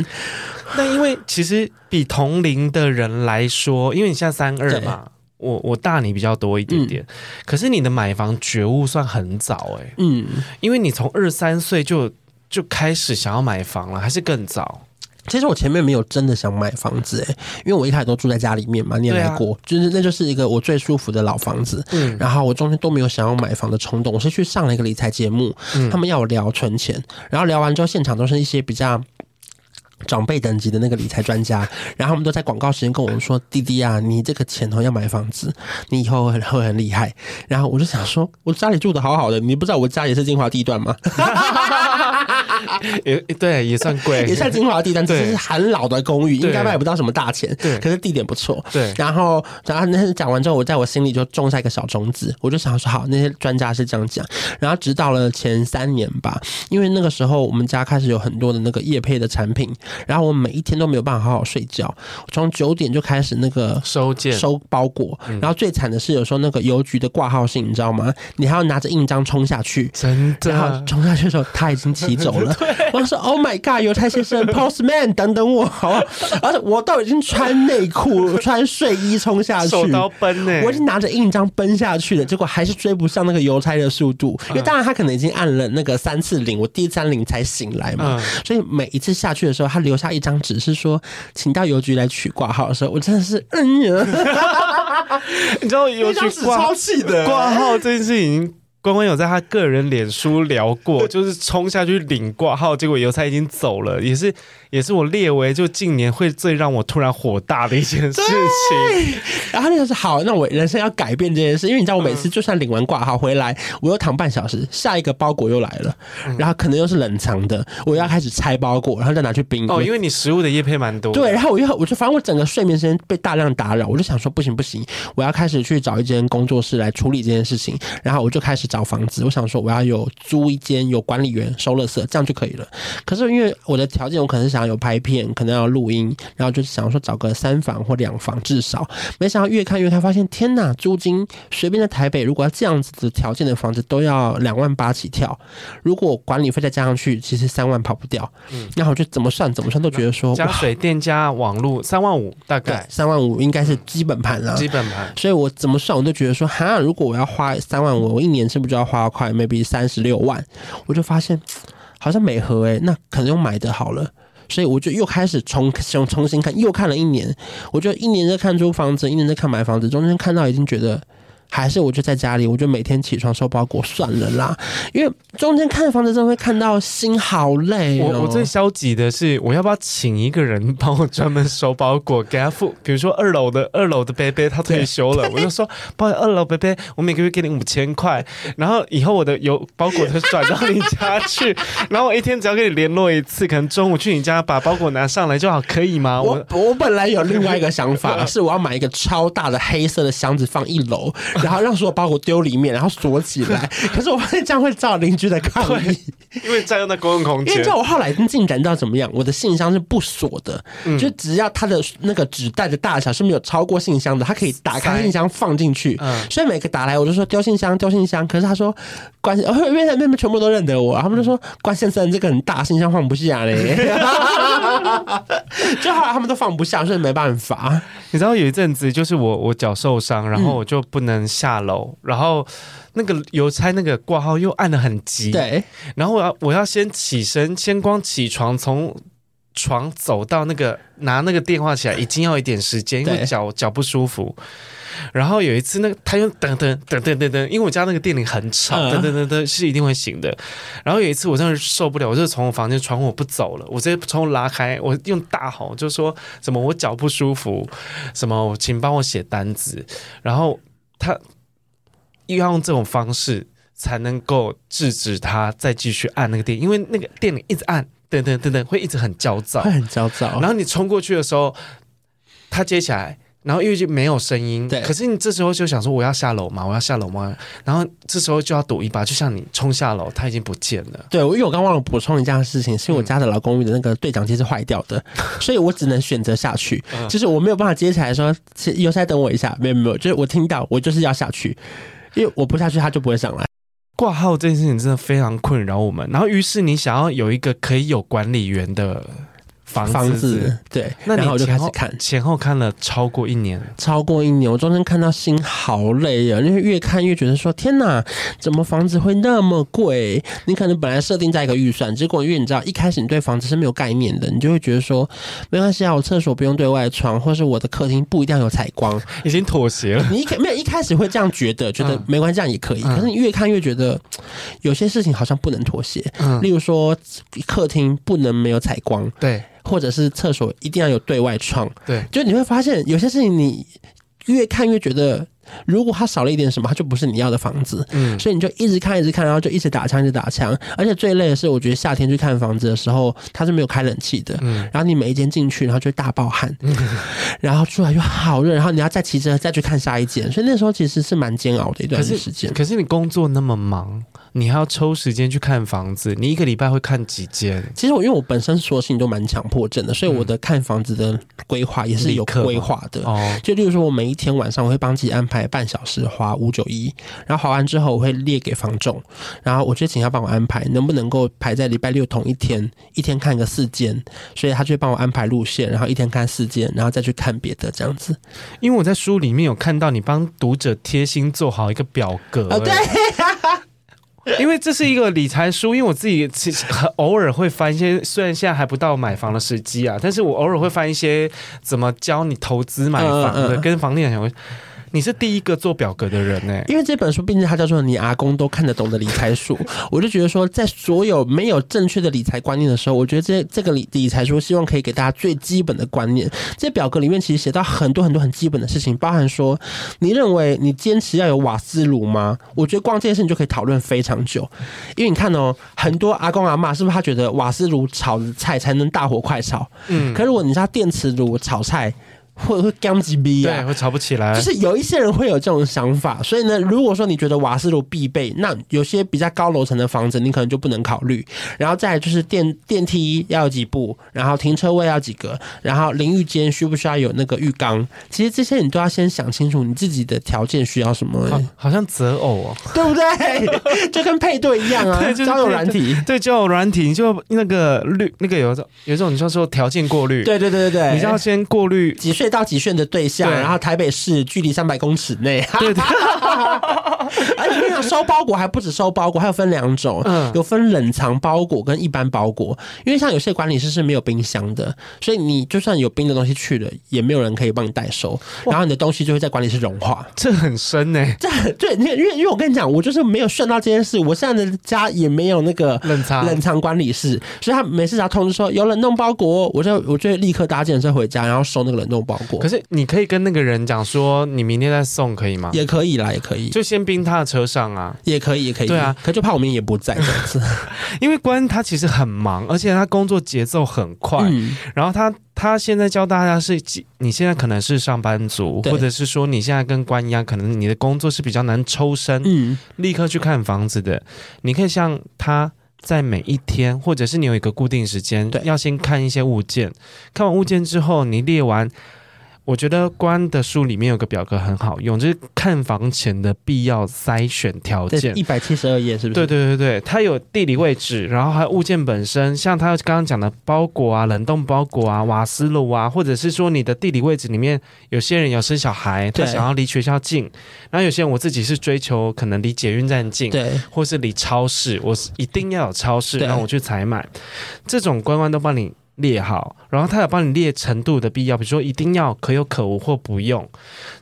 那因为其实比同龄的人来说，因为你现在三二嘛，我我大你比较多一点点。嗯、可是你的买房觉悟算很早哎、欸，嗯，因为你从二三岁就就开始想要买房了，还是更早？其实我前面没有真的想买房子诶，因为我一开始都住在家里面嘛，你也来过，啊、就是那就是一个我最舒服的老房子。嗯，然后我中间都没有想要买房的冲动，我是去上了一个理财节目，嗯、他们要我聊存钱，然后聊完之后，现场都是一些比较长辈等级的那个理财专家，然后他们都在广告时间跟我们说：“弟弟啊，你这个钱哦要买房子，你以后会 会很厉害。”然后我就想说，我家里住的好好的，你不知道我家也是精华地段吗？也对，也算贵，也算精华地段，只是很老的公寓，应该卖不到什么大钱。对，可是地点不错。对，然后然后那天讲完之后，我在我心里就种下一个小种子，我就想说，好，那些专家是这样讲。然后直到了前三年吧，因为那个时候我们家开始有很多的那个业配的产品，然后我每一天都没有办法好好睡觉，从九点就开始那个收件收包裹，然后最惨的是有时候那个邮局的挂号信，你知道吗？你还要拿着印章冲下去，真的，然后冲下去的时候他已经骑走了。我说：“Oh my god，邮差先生，Postman，等等我，好不好？而且我都已经穿内裤、穿睡衣冲下去，手刀奔呢、欸，我已经拿着印章奔下去了，结果还是追不上那个邮差的速度。因为当然他可能已经按了那个三次铃，我第三铃才醒来嘛。所以每一次下去的时候，他留下一张纸，是说请到邮局来取挂号的时候，我真的是嗯呀，你知道邮局挂超气的挂号这件事情。”关关有在他个人脸书聊过，就是冲下去领挂号，结果邮差已经走了，也是。也是我列为就近年会最让我突然火大的一件事情。然后那个是好，那我人生要改变这件事，因为你知道我每次就算领完挂号回来，我又躺半小时，下一个包裹又来了，然后可能又是冷藏的，我要开始拆包裹，然后再拿去冰。哦，因为你食物的叶配蛮多。对，然后我又我就反正我整个睡眠时间被大量打扰，我就想说不行不行，我要开始去找一间工作室来处理这件事情，然后我就开始找房子，我想说我要有租一间有管理员收垃圾，这样就可以了。可是因为我的条件，我可能是想要有拍片，可能要录音，然后就是想说找个三房或两房至少。没想到越看越看，发现天哪，租金随便在台北，如果要这样子的条件的房子都要两万八起跳。如果管理费再加上去，其实三万跑不掉。嗯，然后就怎么算怎么算都觉得说加水电加网络三万五，大概三万五应该是基本盘了。基本盘，所以我怎么算我都觉得说哈，如果我要花三万五，我一年是不就要花快 maybe 三十六万？我就发现好像每盒诶，那可能用买的好了。所以我就又开始重重重新看，又看了一年。我就一年在看租房子，一年在看买房子，中间看到已经觉得。还是我就在家里，我就每天起床收包裹算了啦。因为中间看房子真的会看到心好累哦。我我最消极的是，我要不要请一个人帮我专门收包裹，给他付？比如说二楼的二楼的伯伯他退休了，我就说，不好意思，二楼伯伯，我每个月给你五千块，然后以后我的邮包裹就转到你家去，然后我一天只要跟你联络一次，可能中午去你家把包裹拿上来就好，可以吗？我我本来有另外一个想法，是我要买一个超大的黑色的箱子放一楼。然后让所有包裹丢里面，然后锁起来。可是我发现这样会遭邻居的抗议，因为占用那公共空间。因为知道我后来进展到怎么样？我的信箱是不锁的，嗯、就只要它的那个纸袋的大小是没有超过信箱的，它可以打开信箱放进去。嗯、所以每个打来我就说丢信箱，丢信箱。可是他说关，因为那边全部都认得我，他们就说关先生这个很大，信箱放不下嘞。就后来他们都放不下，所以没办法。你知道有一阵子就是我我脚受伤，然后我就不能下楼，嗯、然后那个邮差那个挂号又按的很急，对，然后我要我要先起身，先光起床从床走到那个拿那个电话起来，已经要一点时间，因为脚脚不舒服。然后有一次，那个他又噔噔噔噔噔噔，因为我家那个电铃很吵，噔噔噔噔是一定会醒的。然后有一次我真的受不了，我就从我房间窗户我不走了，我直接窗户拉开，我用大吼就说什么我脚不舒服，什么请帮我写单子。然后他又要用这种方式才能够制止他再继续按那个电，因为那个电铃一直按等等等等会一直很焦躁，会很焦躁。然后你冲过去的时候，他接起来。然后因为就没有声音，对。可是你这时候就想说我要下楼嘛，我要下楼嘛。然后这时候就要赌一把，就像你冲下楼，他已经不见了。对，因为我刚忘了补充一件事情，是因为我家的老公寓的那个对讲机是坏掉的，嗯、所以我只能选择下去。嗯、就是我没有办法接起来说，邮差等我一下，没有没有，就是我听到我就是要下去，因为我不下去他就不会上来。挂号这件事情真的非常困扰我们。然后于是你想要有一个可以有管理员的。房子，房子对，那然后我就开始看，前后看了超过一年，超过一年，我中间看到心好累啊，因为越看越觉得说天哪，怎么房子会那么贵？你可能本来设定在一个预算，结果因为你知道一开始你对房子是没有概念的，你就会觉得说没关系啊，我厕所不用对外窗，或是我的客厅不一定要有采光，已经妥协了。你一开没有一开始会这样觉得，觉得没关系，这样也可以。嗯、可是你越看越觉得有些事情好像不能妥协，嗯，例如说客厅不能没有采光，对。或者是厕所一定要有对外窗，对，就你会发现有些事情你越看越觉得。如果它少了一点什么，它就不是你要的房子。嗯，所以你就一直看，一直看，然后就一直打枪，一直打枪。而且最累的是，我觉得夏天去看房子的时候，它是没有开冷气的。嗯，然后你每一间进去，然后就大爆汗，嗯，然后出来又好热，然后你要再骑车再去看下一间，所以那时候其实是蛮煎熬的一段时间。可是你工作那么忙，你还要抽时间去看房子，你一个礼拜会看几间？其实我因为我本身所有事情都蛮强迫症的，所以我的看房子的规划也是有规划的。哦，就例如说，我每一天晚上我会帮自己安排半小时。滑五九一，然后划完之后我会列给房仲，然后我就请他帮我安排，能不能够排在礼拜六同一天，一天看个四间，所以他就会帮我安排路线，然后一天看四间，然后再去看别的这样子。因为我在书里面有看到你帮读者贴心做好一个表格，哦、对，因为这是一个理财书，因为我自己其实偶尔会翻一些，虽然现在还不到买房的时机啊，但是我偶尔会翻一些怎么教你投资买房的，嗯嗯、跟房地产相关。你是第一个做表格的人呢？因为这本书毕竟它叫做你阿公都看得懂的理财书，我就觉得说，在所有没有正确的理财观念的时候，我觉得这这个理理财书希望可以给大家最基本的观念。这表格里面其实写到很多很多很基本的事情，包含说，你认为你坚持要有瓦斯炉吗？我觉得光这件事情就可以讨论非常久，因为你看哦，很多阿公阿妈是不是他觉得瓦斯炉炒菜才能大火快炒？嗯，可是如果你是他电磁炉炒菜。会会刚几逼啊，对，会吵不起来。就是有一些人会有这种想法，所以呢，如果说你觉得瓦斯炉必备，那有些比较高楼层的房子，你可能就不能考虑。然后再来就是电电梯要有几部，然后停车位要几个，然后淋浴间需不需要有那个浴缸？其实这些你都要先想清楚，你自己的条件需要什么。好，好像择偶哦，对不对？就跟配对一样啊，交友软体，对交友软体，你就那个滤那个有一种有一种你说说条件过滤，对对对对对，你就要先过滤几岁到集训的对象，然后台北市距离三百公尺内，对对。而且你想收包裹还不止收包裹，还有分两种，嗯，有分冷藏包裹跟一般包裹。因为像有些管理室是没有冰箱的，所以你就算有冰的东西去了，也没有人可以帮你代收，然后你的东西就会在管理室融化。这很深呢、欸，这对，因为因为因为我跟你讲，我就是没有算到这件事，我现在的家也没有那个冷藏冷藏管理室，所以他每次只要通知说有冷冻包裹，我就我就立刻搭计程车回家，然后收那个冷冻包裹。可是你可以跟那个人讲说，你明天再送可以吗？也可以啦，也可以，就先冰他的车上啊，也可以，也可以。对啊，可就怕我们也不在这样子，因为关他其实很忙，而且他工作节奏很快。嗯、然后他他现在教大家是，你现在可能是上班族，或者是说你现在跟关一样，可能你的工作是比较难抽身，嗯，立刻去看房子的。你可以像他在每一天，或者是你有一个固定时间，对，要先看一些物件，看完物件之后，你列完。我觉得关的书里面有个表格很好用，就是看房前的必要筛选条件。一百七十二页是不是？对对对对，它有地理位置，然后还有物件本身，像他刚刚讲的包裹啊、冷冻包裹啊、瓦斯炉啊，或者是说你的地理位置里面，有些人有生小孩，他想要离学校近，然后有些人我自己是追求可能离捷运站近，对，或是离超市，我是一定要有超市，然后我去采买，这种关关都帮你。列好，然后他有帮你列程度的必要，比如说一定要可有可无或不用，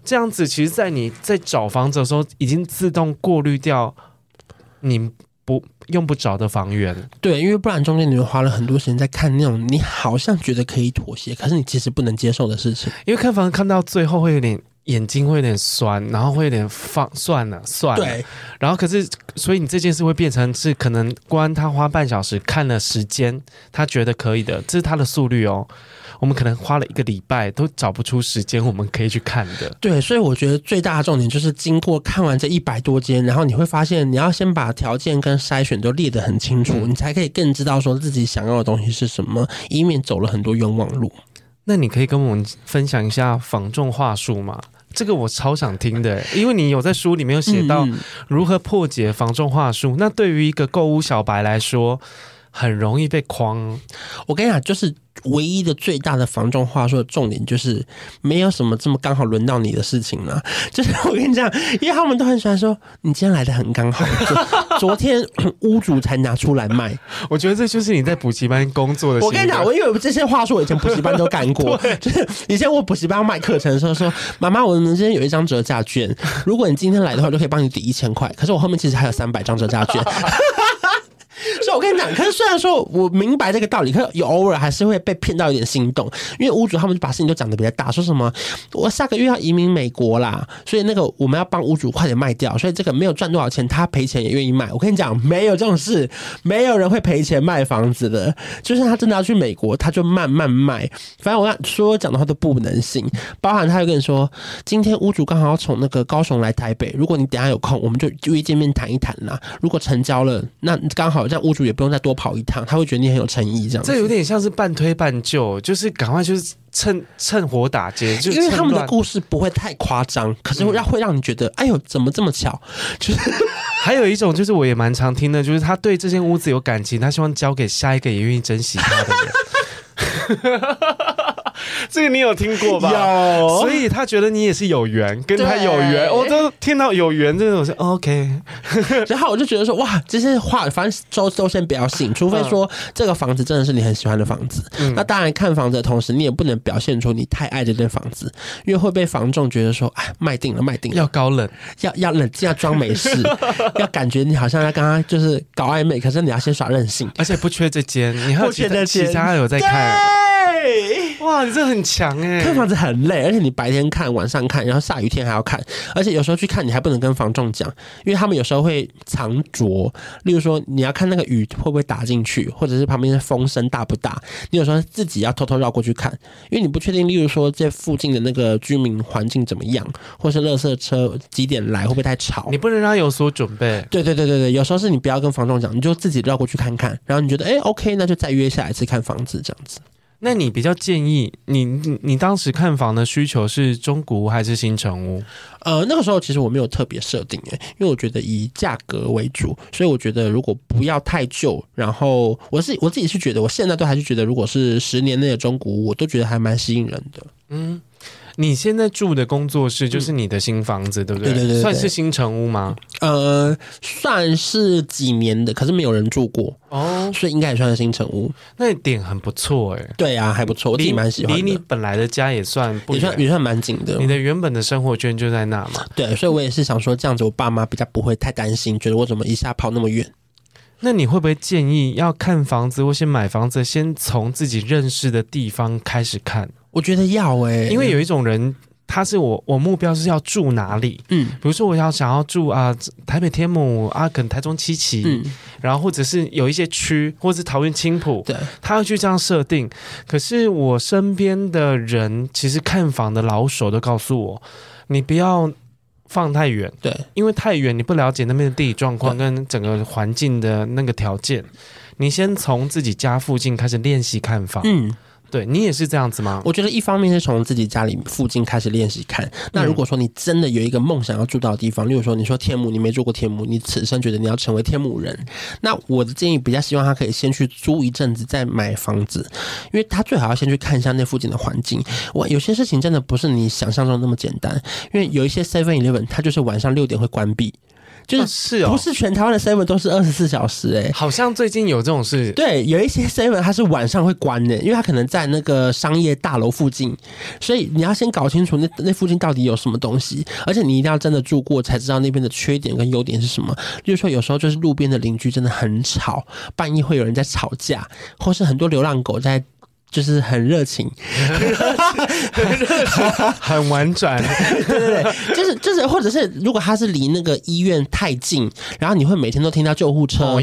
这样子，其实，在你在找房子的时候，已经自动过滤掉你不用不着的房源。对，因为不然中间你会花了很多时间在看那种你好像觉得可以妥协，可是你其实不能接受的事情。因为看房看到最后会有点。眼睛会有点酸，然后会有点放算了算了，对，然后可是所以你这件事会变成是可能关他花半小时看了时间，他觉得可以的，这是他的速率哦。我们可能花了一个礼拜都找不出时间，我们可以去看的。对，所以我觉得最大的重点就是经过看完这一百多间，然后你会发现你要先把条件跟筛选都列得很清楚，嗯，你才可以更知道说自己想要的东西是什么，以免走了很多冤枉路。那你可以跟我们分享一下防重话术吗？这个我超想听的，因为你有在书里面有写到如何破解防重话术。那对于一个购物小白来说，很容易被框。我跟你讲，就是。唯一的最大的防中话说的重点就是没有什么这么刚好轮到你的事情了。就是我跟你讲，因为他们都很喜欢说你今天来的很刚好，昨天 屋主才拿出来卖。我觉得这就是你在补习班工作的。我跟你讲，我因为这些话术我以前补习班都干过，就是以前我补习班要卖课程的时候说，妈妈，我们今天有一张折价券，如果你今天来的话，就可以帮你抵一千块。可是我后面其实还有三百张折价券。所以，我跟你讲，可是虽然说我明白这个道理，可是有偶尔还是会被骗到一点心动，因为屋主他们就把事情都讲得比较大，说什么我下个月要移民美国啦，所以那个我们要帮屋主快点卖掉，所以这个没有赚多少钱，他赔钱也愿意卖。我跟你讲，没有这种事，没有人会赔钱卖房子的，就算他真的要去美国，他就慢慢卖。反正我说我讲的话都不能信，包含他又跟你说，今天屋主刚好要从那个高雄来台北，如果你等下有空，我们就约见面谈一谈啦。如果成交了，那刚好。这样屋主也不用再多跑一趟，他会觉得你很有诚意。这样，这有点像是半推半就，就是赶快就是趁趁火打劫，就因为他们的故事不会太夸张，可是会让会让你觉得，哎呦，怎么这么巧？就 是还有一种，就是我也蛮常听的，就是他对这间屋子有感情，他希望交给下一个也愿意珍惜他的人。这个你有听过吧？有，所以他觉得你也是有缘，跟他有缘。我都听到有缘这种是 OK，然后我就觉得说哇，这些话反正都都先不要信，除非说这个房子真的是你很喜欢的房子。嗯、那当然看房子的同时，你也不能表现出你太爱这间房子，因为会被房仲觉得说哎，卖定了，卖定了，要高冷，要要冷静，要装没事，要感觉你好像在刚刚就是搞暧昧，可是你要先耍任性，而且不缺这间，你还有其他其他有在看。哇，你这很强哎！看房子很累，而且你白天看，晚上看，然后下雨天还要看，而且有时候去看你还不能跟房仲讲，因为他们有时候会藏拙。例如说，你要看那个雨会不会打进去，或者是旁边的风声大不大，你有时候自己要偷偷绕过去看，因为你不确定。例如说，这附近的那个居民环境怎么样，或是垃圾车几点来，会不会太吵？你不能让他有所准备。对对对对对，有时候是你不要跟房仲讲，你就自己绕过去看看，然后你觉得哎 OK，那就再约下一次看房子这样子。那你比较建议你你你当时看房的需求是中古屋还是新城屋？呃，那个时候其实我没有特别设定诶，因为我觉得以价格为主，所以我觉得如果不要太旧，然后我是我自己是觉得，我现在都还是觉得，如果是十年内的中古屋，我都觉得还蛮吸引人的。嗯。你现在住的工作室就是你的新房子，嗯、对不对？对对对，对，算是新城屋吗？呃，算是几年的，可是没有人住过哦，所以应该也算是新城屋。那点很不错哎，对啊，还不错，我自己蛮喜欢的。离你本来的家也算不，也算也算蛮近的。你的原本的生活圈就在那嘛？对，所以我也是想说，这样子我爸妈比较不会太担心，觉得我怎么一下跑那么远。那你会不会建议要看房子或先买房子，先从自己认识的地方开始看？我觉得要哎、欸，因为有一种人。他是我，我目标是要住哪里？嗯，比如说我要想要住啊、呃，台北天母啊，可能台中七期，嗯，然后或者是有一些区，或者是桃园青浦，对，他要去这样设定。可是我身边的人，其实看房的老手都告诉我，你不要放太远，对，因为太远你不了解那边的地理状况跟整个环境的那个条件，你先从自己家附近开始练习看房，嗯。对，你也是这样子吗？我觉得一方面是从自己家里附近开始练习看。那如果说你真的有一个梦想要住到的地方，例如说你说天母，你没住过天母，你此生觉得你要成为天母人，那我的建议比较希望他可以先去租一阵子再买房子，因为他最好要先去看一下那附近的环境。我有些事情真的不是你想象中那么简单，因为有一些 Seven Eleven 它就是晚上六点会关闭。就是不是全台湾的 seven 都是二十四小时哎、欸，好像最近有这种事。对，有一些 seven 它是晚上会关的，因为它可能在那个商业大楼附近，所以你要先搞清楚那那附近到底有什么东西，而且你一定要真的住过才知道那边的缺点跟优点是什么。比如说有时候就是路边的邻居真的很吵，半夜会有人在吵架，或是很多流浪狗在。就是很热情，很热情，很婉转，对对对，就是就是，或者是如果他是离那个医院太近，然后你会每天都听到救护车，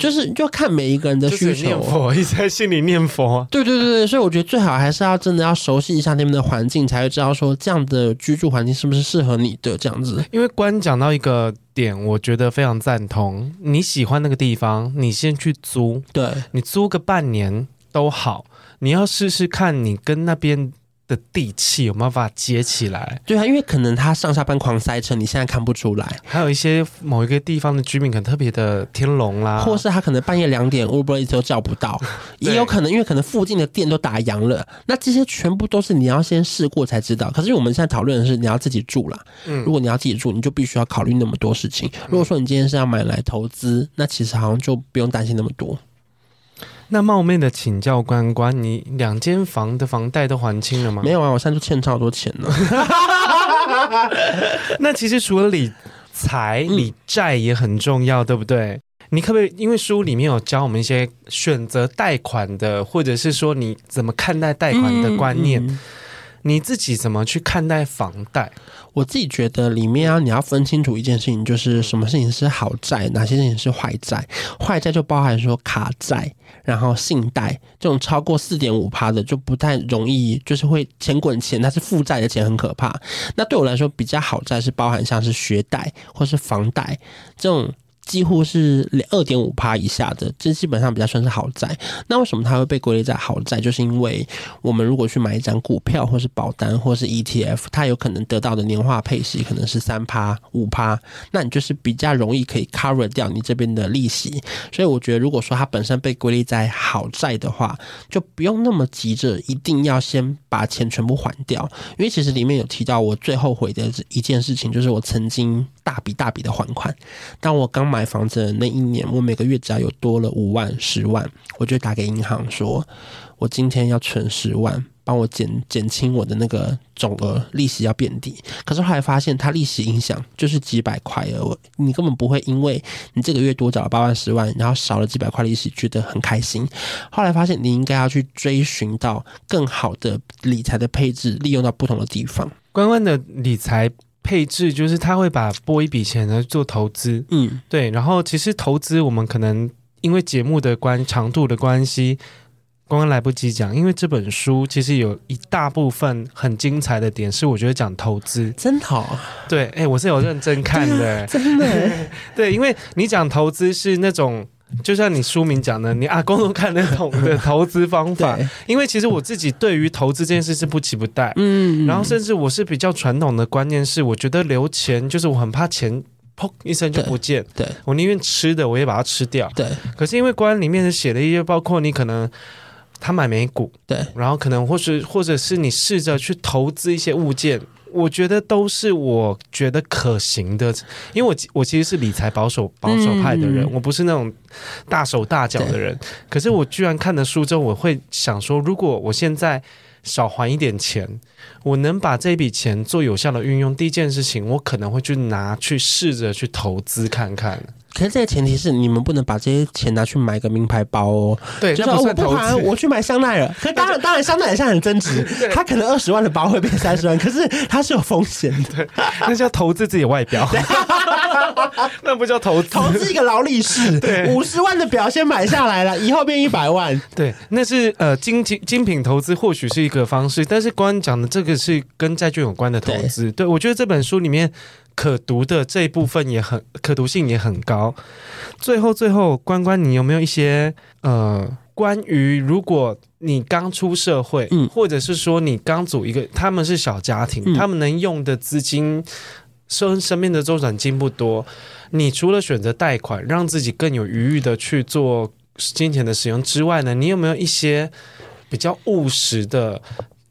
就是就看每一个人的需求。念佛，一直在心里念佛。对对对对，所以我觉得最好还是要真的要熟悉一下那边的环境，才会知道说这样的居住环境是不是适合你的这样子。因为关讲到一个点，我觉得非常赞同。你喜欢那个地方，你先去租，对，你租个半年都好。你要试试看，你跟那边的地气有没有办法接起来？对啊，因为可能他上下班狂塞车，你现在看不出来。还有一些某一个地方的居民可能特别的天龙啦，或是他可能半夜两点 Uber Eats 都叫不到，也有可能因为可能附近的店都打烊了。那这些全部都是你要先试过才知道。可是我们现在讨论的是你要自己住啦。嗯，如果你要自己住，你就必须要考虑那么多事情。如果说你今天是要买来投资，那其实好像就不用担心那么多。那冒昧的请教关关，你两间房的房贷都还清了吗？没有啊，我现在就欠超多钱呢。那其实除了理财，理债也很重要，嗯、对不对？你可不可以？因为书里面有教我们一些选择贷款的，或者是说你怎么看待贷款的观念。嗯嗯你自己怎么去看待房贷？我自己觉得里面啊，你要分清楚一件事情，就是什么事情是好债，哪些事情是坏债。坏债就包含说卡债，然后信贷这种超过四点五趴的，就不太容易，就是会钱滚钱，它是负债的钱很可怕。那对我来说，比较好债是包含像是学贷或是房贷这种。几乎是二点五趴以下的，这基本上比较算是好债。那为什么它会被归类在好债？就是因为我们如果去买一张股票，或是保单，或是 ETF，它有可能得到的年化配息可能是三趴、五趴，那你就是比较容易可以 cover 掉你这边的利息。所以我觉得，如果说它本身被归类在好债的话，就不用那么急着一定要先把钱全部还掉。因为其实里面有提到，我最后悔的一件事情，就是我曾经大笔大笔的还款。当我刚买房子的那一年，我每个月只要有多了五万、十万，我就打给银行说，我今天要存十万，帮我减减轻我的那个总额利息要变低。可是后来发现，它利息影响就是几百块而已，你根本不会因为你这个月多缴了八万十万，然后少了几百块利息觉得很开心。后来发现，你应该要去追寻到更好的理财的配置，利用到不同的地方。关关的理财配置就是他会把拨一笔钱来做投资，嗯，对。然后其实投资我们可能因为节目的关长度的关系。刚刚来不及讲，因为这本书其实有一大部分很精彩的点，是我觉得讲投资真好。对，哎，我是有认真看的，啊、真的。对，因为你讲投资是那种，就像你书名讲的，你阿公都看得懂的投资方法。因为其实我自己对于投资这件事是不期不待，嗯，然后甚至我是比较传统的观念是，我觉得留钱就是我很怕钱砰一声就不见，对，对我宁愿吃的我也把它吃掉，对。可是因为关里面写了一些，包括你可能。他买美股，对，然后可能或是或者是你试着去投资一些物件，我觉得都是我觉得可行的，因为我我其实是理财保守保守派的人，嗯，我不是那种大手大脚的人。可是我居然看了书之后，我会想说，如果我现在少还一点钱，我能把这笔钱做有效的运用，第一件事情，我可能会去拿去试着去投资看看。可是这个前提是你们不能把这些钱拿去买个名牌包哦。对，就是我不还，我去买香奈儿。可当然，当然香奈儿现在很增值，它可能二十万的包会变三十万，可是它是有风险的。那叫投资自己外表，那不叫投资，投资一个劳力士。对，五十万的表先买下来了，以后变一百万。对，那是呃精精精品投资，或许是一个方式。但是关讲的这个是跟债券有关的投资。对，对我觉得这本书里面。可读的这一部分也很可读性也很高。最后，最后，关关，你有没有一些呃，关于如果你刚出社会，嗯，或者是说你刚组一个，他们是小家庭，嗯，他们能用的资金，身身边的周转金不多，你除了选择贷款，让自己更有余裕的去做金钱的使用之外呢，你有没有一些比较务实的？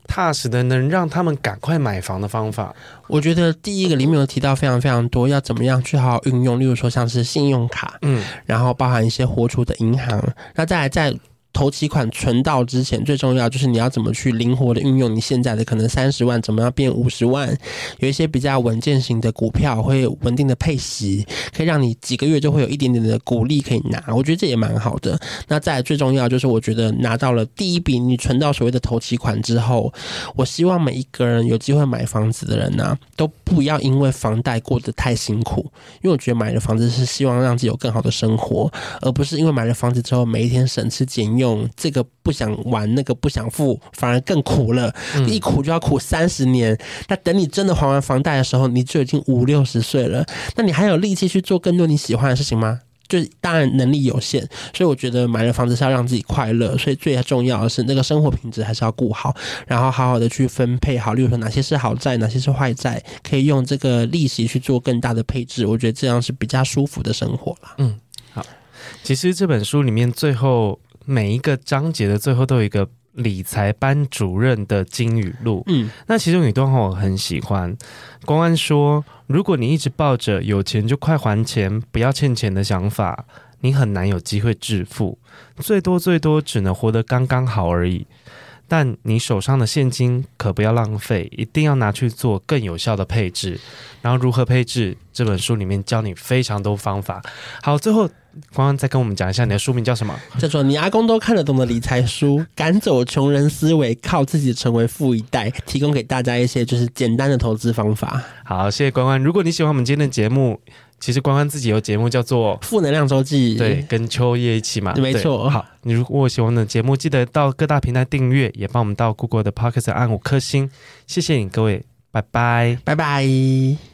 踏实的能让他们赶快买房的方法，我觉得第一个里面有提到非常非常多，要怎么样去好好运用，例如说像是信用卡，嗯，然后包含一些活储的银行，那再来在。投期款存到之前，最重要就是你要怎么去灵活的运用你现在的可能三十万，怎么样变五十万？有一些比较稳健型的股票会稳定的配息，可以让你几个月就会有一点点的股利可以拿。我觉得这也蛮好的。那再来最重要就是，我觉得拿到了第一笔你存到所谓的头期款之后，我希望每一个人有机会买房子的人呢、都不要因为房贷过得太辛苦，因为我觉得买了房子是希望让自己有更好的生活，而不是因为买了房子之后每一天省吃俭用。用这个不想玩，那个不想付，反而更苦了。一苦就要苦三十年。那等你真的还完房贷的时候，你就已经五六十岁了。那你还有力气去做更多你喜欢的事情吗？就当然能力有限。所以我觉得买了房子是要让自己快乐。所以最重要的是那个生活品质还是要顾好，然后好好的去分配好，例如说哪些是好债，哪些是坏债，可以用这个利息去做更大的配置。我觉得这样是比较舒服的生活了。嗯，好。其实这本书里面最后。每一个章节的最后都有一个理财班主任的金语录。嗯，那其中有一段话我很喜欢。公安说：“如果你一直抱着有钱就快还钱，不要欠钱的想法，你很难有机会致富，最多最多只能活得刚刚好而已。但你手上的现金可不要浪费，一定要拿去做更有效的配置。然后如何配置？这本书里面教你非常多方法。好，最后。”关关再跟我们讲一下，你的书名叫什么？叫做《你阿公都看得懂的理财书》，赶走穷人思维，靠自己成为富一代，提供给大家一些就是简单的投资方法。好，谢谢关关。如果你喜欢我们今天的节目，其实关关自己有节目叫做《负能量周记》，对，跟秋叶一起嘛，没错。好，你如果喜欢我们的节目，记得到各大平台订阅，也帮我们到 Google 的 Podcast 按五颗星，谢谢你各位，拜拜，拜拜。